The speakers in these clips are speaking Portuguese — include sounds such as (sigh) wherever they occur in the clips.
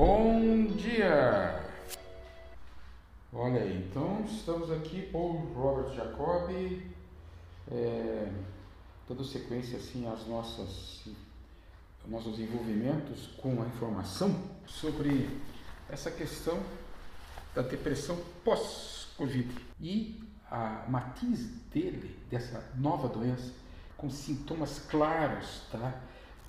Bom dia! Olha aí, então estamos aqui, Paul Robert Jacob, é, dando sequência assim às nossas nossos envolvimentos com a informação sobre essa questão da depressão pós-Covid e a matiz dele, dessa nova doença, com sintomas claros tá,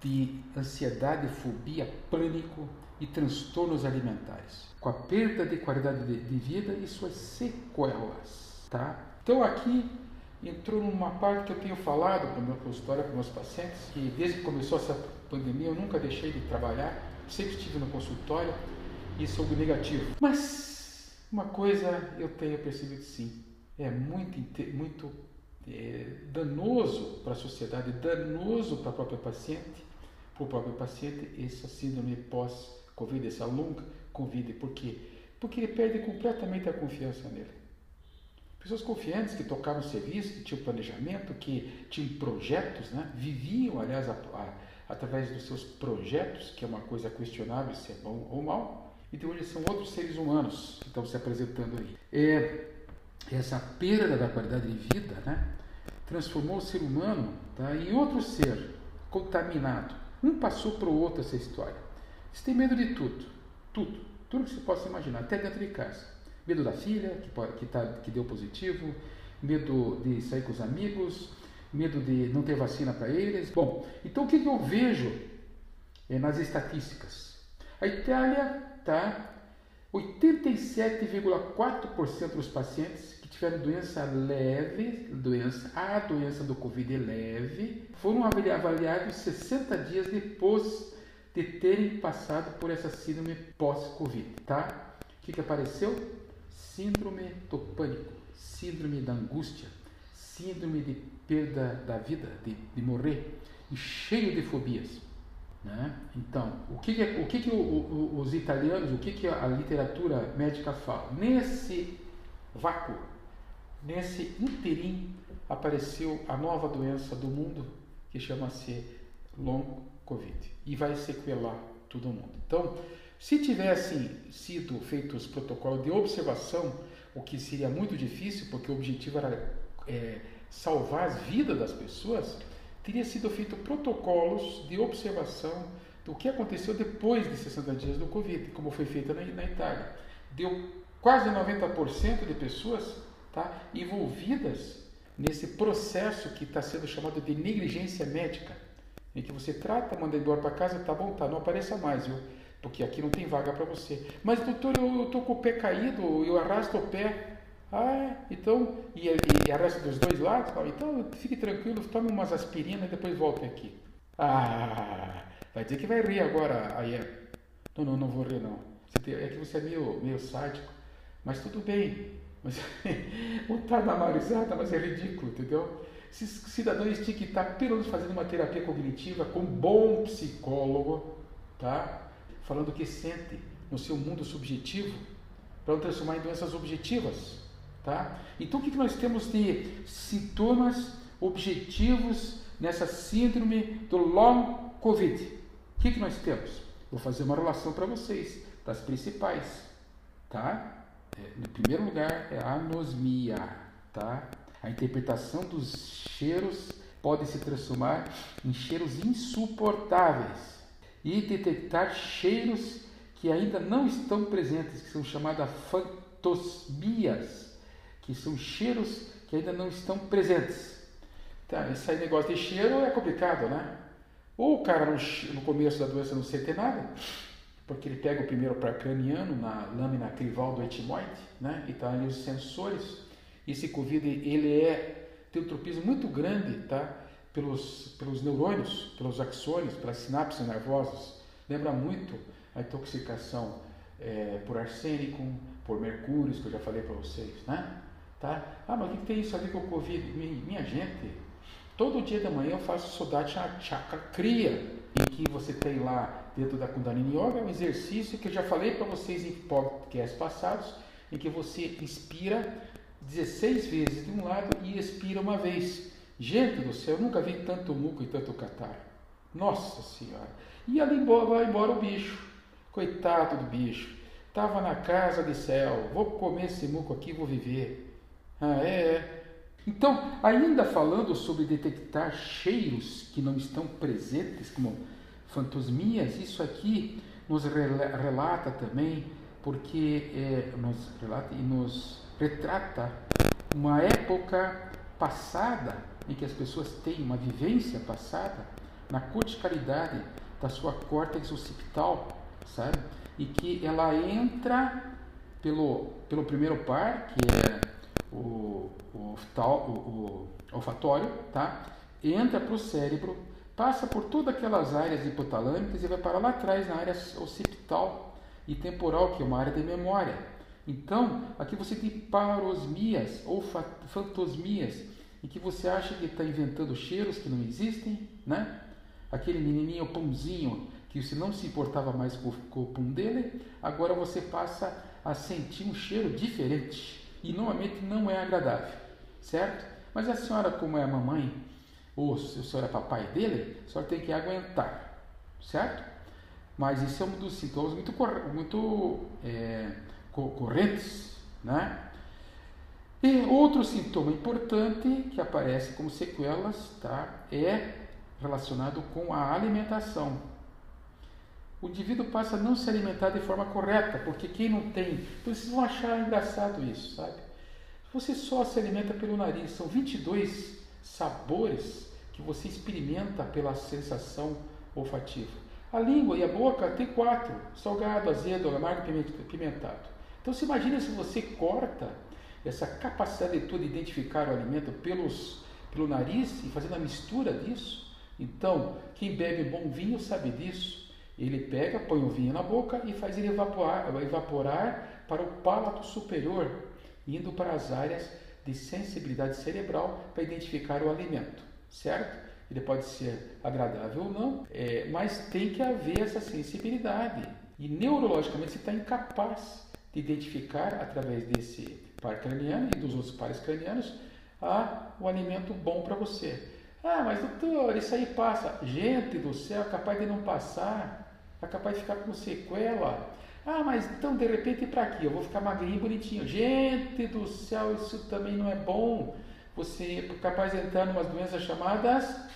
de ansiedade, fobia, pânico, e transtornos alimentares, com a perda de qualidade de, de vida e suas sequelas. Tá? Então aqui entrou numa parte que eu tenho falado para o meu consultório, para os meus pacientes, que desde que começou essa pandemia eu nunca deixei de trabalhar, sempre estive no consultório e sou negativo. Mas uma coisa eu tenho percebido sim, é muito, muito é, danoso para a sociedade, danoso para o próprio paciente, para o próprio paciente, essa síndrome pós Covid, essa longa Covid. Por quê? Porque ele perde completamente a confiança nele. Pessoas confiantes que tocavam serviço, que tinham planejamento, que tinham projetos, né? viviam, aliás, a, a, através dos seus projetos, que é uma coisa questionável se é bom ou mal, e de hoje são outros seres humanos que estão se apresentando aí. É, essa perda da qualidade de vida né? transformou o ser humano tá, em outro ser contaminado. Um passou para o outro essa história. Você tem medo de tudo, tudo, tudo que você possa imaginar, até dentro de casa. Medo da filha, que, que, tá, que deu positivo, medo de sair com os amigos, medo de não ter vacina para eles. Bom, então o que, eu vejo é, nas estatísticas? A Itália está 87,4% dos pacientes que tiveram doença leve, doença, a doença do Covid leve, foram avaliados 60 dias depois de terem passado por essa síndrome pós-Covid, tá? O que, que apareceu? Síndrome do pânico, síndrome da angústia, síndrome de perda da vida, de, de morrer, e cheio de fobias. Né? Então, o que, que, o que, que o, o, os italianos, o que, que a literatura médica fala? Nesse vácuo, nesse interim, apareceu a nova doença do mundo que chama-se long Covid e vai sequelar todo mundo. Então, se tivessem sido feitos protocolos de observação, o que seria muito difícil, porque o objetivo era é, salvar as vidas das pessoas, teria sido feito protocolos de observação do que aconteceu depois de 60 dias do Covid, como foi feito na, na Itália. Deu quase 90% de pessoas tá, envolvidas nesse processo que está sendo chamado de negligência médica em que você trata, manda embora para casa, tá bom, tá, não apareça mais, viu? Porque aqui não tem vaga para você. Mas doutor, eu estou com o pé caído, eu arrasto o pé. Ah, é? então, e, e dos dois lados? Então, fique tranquilo, tome umas aspirinas e depois volte aqui. Ah, vai dizer que vai rir agora, aí é. Não, não, não vou rir não. É que você é meio, meio sádico. Mas tudo bem. Mas, (laughs) tá na mas é ridículo, entendeu? Esses cidadãos tinham que estar pelo menos fazendo uma terapia cognitiva com um bom psicólogo, tá? falando o que sente no seu mundo subjetivo, para não transformar em doenças objetivas. Tá? Então, o que nós temos de sintomas objetivos nessa síndrome do long COVID? O que nós temos? Vou fazer uma relação para vocês, das principais. Tá? É, no primeiro lugar é a anosmia. Tá? A interpretação dos cheiros pode se transformar em cheiros insuportáveis e detectar cheiros que ainda não estão presentes, que são chamadas fantosmias, que são cheiros que ainda não estão presentes. Tá, esse negócio de cheiro é complicado, né? Ou o cara no, começo da doença não sente nada, porque ele pega o primeiro par craniano na lâmina crival do etimoide, né? E tá ali os sensores esse Covid ele é tem um tropismo muito grande, tá? Pelos, pelos neurônios, pelos axônios, pelas sinapses nervosas. Lembra muito a intoxicação é, por arsênico, por mercúrio, que eu já falei para vocês, né? Tá? Ah, mas o que tem isso a ver com o Covid? Minha gente, todo dia da manhã eu faço Sodati Chakra Kriya, em que você tem lá dentro da Kundalini Yoga um exercício que eu já falei para vocês em podcasts passados, em que você inspira 16 vezes de um lado e expira uma vez. Gente do céu, eu nunca vi tanto muco e tanto catar. Nossa Senhora. E ali vai embora o bicho. Coitado do bicho. Tava na casa de céu. Vou comer esse muco aqui, vou viver. Ah, é, é. Então, ainda falando sobre detectar cheiros que não estão presentes, como fantasmias, isso aqui nos relata também, porque é, nos relata e nos retrata uma época passada em que as pessoas têm uma vivência passada na corticalidade da sua córtex occipital, sabe? E que ela entra pelo, pelo primeiro par, que é o, o, o, o olfatório, tá? entra para o cérebro, passa por todas aquelas áreas hipotalâmicas e vai parar lá atrás na área occipital e temporal, que é uma área de memória. Então, aqui você tem parosmias ou fantosmias, em que você acha que está inventando cheiros que não existem, né? Aquele menininho pãozinho que você não se importava mais com, com o pão dele, agora você passa a sentir um cheiro diferente e normalmente não é agradável, certo? Mas a senhora, como é a mamãe, ou se a senhora é papai dele, a senhora tem que aguentar, certo? Mas isso é um dos sintomas muito, muito é, correntes, né? E outro sintoma importante que aparece como sequelas tá, é relacionado com a alimentação. O indivíduo passa a não se alimentar de forma correta, porque quem não tem. Vocês vão achar engraçado isso, sabe? Você só se alimenta pelo nariz, são 22 sabores que você experimenta pela sensação olfativa. A língua e a boca tem quatro: salgado, azedo, amargo e pimentado. Então se imagina se você corta essa capacidade de toda identificar o alimento pelos, pelo nariz e fazendo a mistura disso. Então, quem bebe bom vinho sabe disso. Ele pega, põe o vinho na boca e faz ele evaporar, evaporar para o palato superior, indo para as áreas de sensibilidade cerebral para identificar o alimento, certo? Ele pode ser agradável ou não, é, mas tem que haver essa sensibilidade. E neurologicamente você está incapaz de identificar através desse par craniano e dos outros pares cranianos a, o alimento bom para você. Ah, mas doutor, isso aí passa. Gente do céu, é capaz de não passar, é capaz de ficar com sequela. Ah, mas então de repente para aqui, eu vou ficar magrinho e bonitinho. Gente do céu, isso também não é bom. Você é capaz de entrar em umas doenças chamadas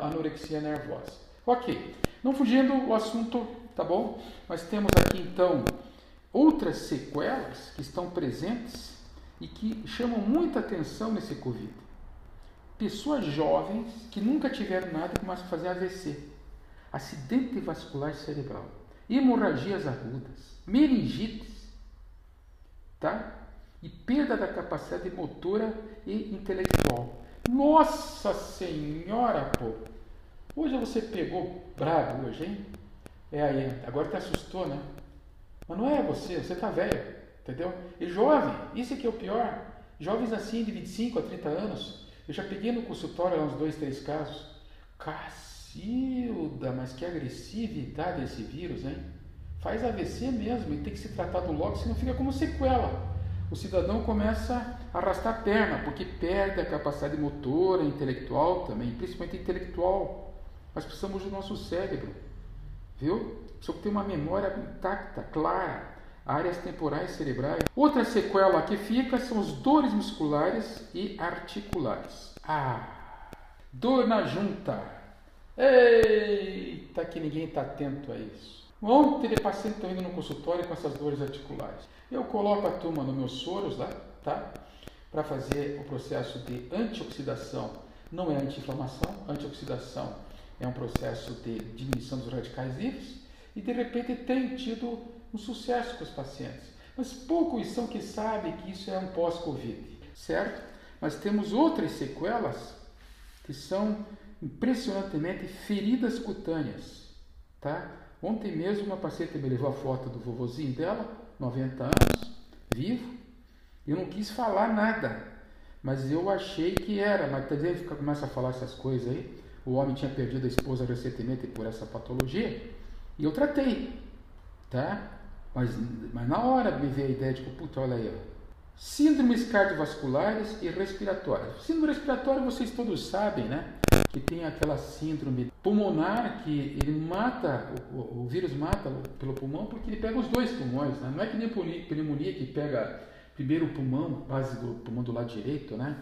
anorexia nervosa. Ok, não fugindo o assunto, tá bom? Mas temos aqui então outras sequelas que estão presentes e que chamam muita atenção nesse Covid. Pessoas jovens que nunca tiveram nada começam a fazer AVC, acidente vascular cerebral, hemorragias agudas, meningites, tá? E perda da capacidade motora e intelectual. Nossa Senhora, pô! Hoje você pegou brabo hoje, hein? É aí, agora te assustou, né? Mas não é você, você está velho, entendeu? E jovem, isso que é o pior. Jovens assim, de 25 a 30 anos. Eu já peguei no consultório uns dois, três casos. Cacilda, mas que agressividade esse vírus, hein? Faz AVC mesmo e tem que ser tratado logo, senão fica como sequela. O cidadão começa a arrastar a perna, porque perde a capacidade motora, intelectual também, principalmente intelectual. Nós precisamos do nosso cérebro, viu? que tem uma memória intacta, clara, áreas temporais cerebrais. Outra sequela que fica são as dores musculares e articulares. Ah, dor na junta. Eita, que ninguém está atento a isso. Ontem de paciente indo no consultório com essas dores articulares. Eu coloco a turma nos meus soros lá, tá? Para fazer o processo de antioxidação. Não é anti-inflamação, antioxidação é um processo de diminuição dos radicais livres e de repente tem tido um sucesso com os pacientes. Mas poucos são que sabem que isso é um pós-Covid, certo? Mas temos outras sequelas que são impressionantemente feridas cutâneas, tá? Ontem mesmo uma paciente me levou a foto do vovozinho dela, 90 anos, vivo. Eu não quis falar nada, mas eu achei que era. Mas também começa a falar essas coisas aí. O homem tinha perdido a esposa recentemente por essa patologia. E eu tratei, tá? Mas, mas na hora me veio a ideia de que, puta, olha aí, ó. Síndromes cardiovasculares e respiratórias. Síndrome respiratória vocês todos sabem, né? que tem aquela síndrome pulmonar que ele mata, o, o vírus mata pelo pulmão porque ele pega os dois pulmões, né? Não é que nem pneumonia que pega primeiro o pulmão, base do pulmão do lado direito, né?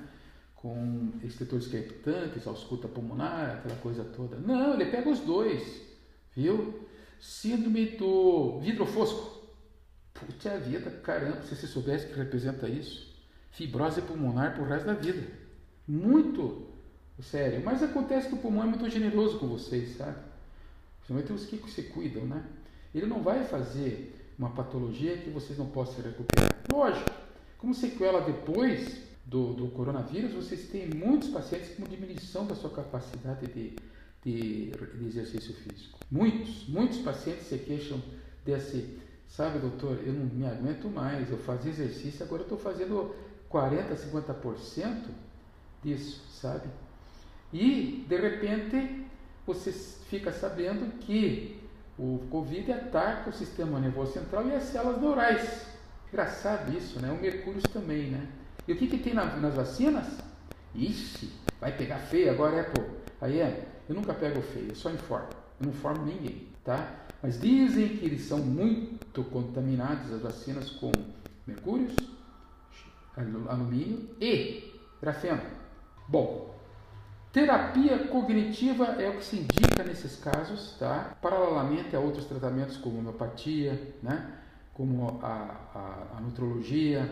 Com extetores crepitantes, ausculta pulmonar, aquela coisa toda. Não, ele pega os dois, viu? Síndrome do vidro fosco. Puta vida, caramba, se você soubesse que representa isso. Fibrose pulmonar pro resto da vida. Muito sério. Mas acontece que o pulmão é muito generoso com vocês, sabe? Principalmente os que se cuidam, né? Ele não vai fazer uma patologia que vocês não possam recuperar. Lógico, como sequela depois do, do coronavírus, vocês têm muitos pacientes com diminuição da sua capacidade de, de, de exercício físico. Muitos, muitos pacientes se queixam desse, sabe, doutor, eu não me aguento mais, eu fazia exercício, agora eu estou fazendo 40%, 50% disso, sabe? E, de repente, você fica sabendo que o Covid ataca o sistema nervoso central e as células neurais. Engraçado isso, né? O mercúrio também, né? E o que, que tem na, nas vacinas? Ixi, vai pegar feio agora, é, pô. Aí é, eu nunca pego feio, eu só informo. Eu não formo ninguém, tá? Mas dizem que eles são muito contaminados, as vacinas, com mercúrios, alumínio e grafeno. Bom, Terapia cognitiva é o que se indica nesses casos, tá? Paralelamente a outros tratamentos como homeopatia, né? Como a, a, a nutrologia,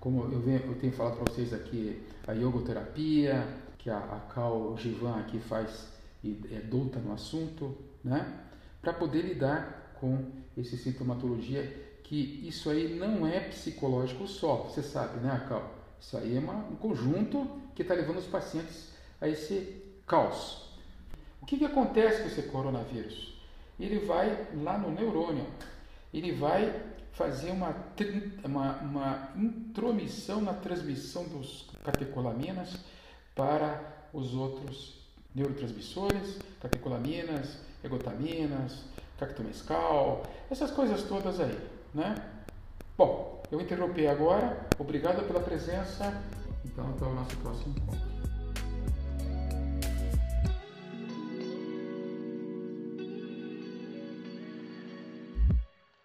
como eu, venho, eu tenho falado para vocês aqui, a yogoterapia, que a, a Cal Givan aqui faz e é douta no assunto, né? Para poder lidar com esse sintomatologia, que isso aí não é psicológico só, você sabe, né, Cal? Isso aí é uma, um conjunto que está levando os pacientes a esse caos. O que, que acontece com esse coronavírus? Ele vai lá no neurônio, ele vai fazer uma, uma, uma intromissão na transmissão dos catecolaminas para os outros neurotransmissores, catecolaminas, egotaminas, cactomescal, essas coisas todas aí, né? Bom, eu interrompi agora. Obrigado pela presença. Então, até o nosso próximo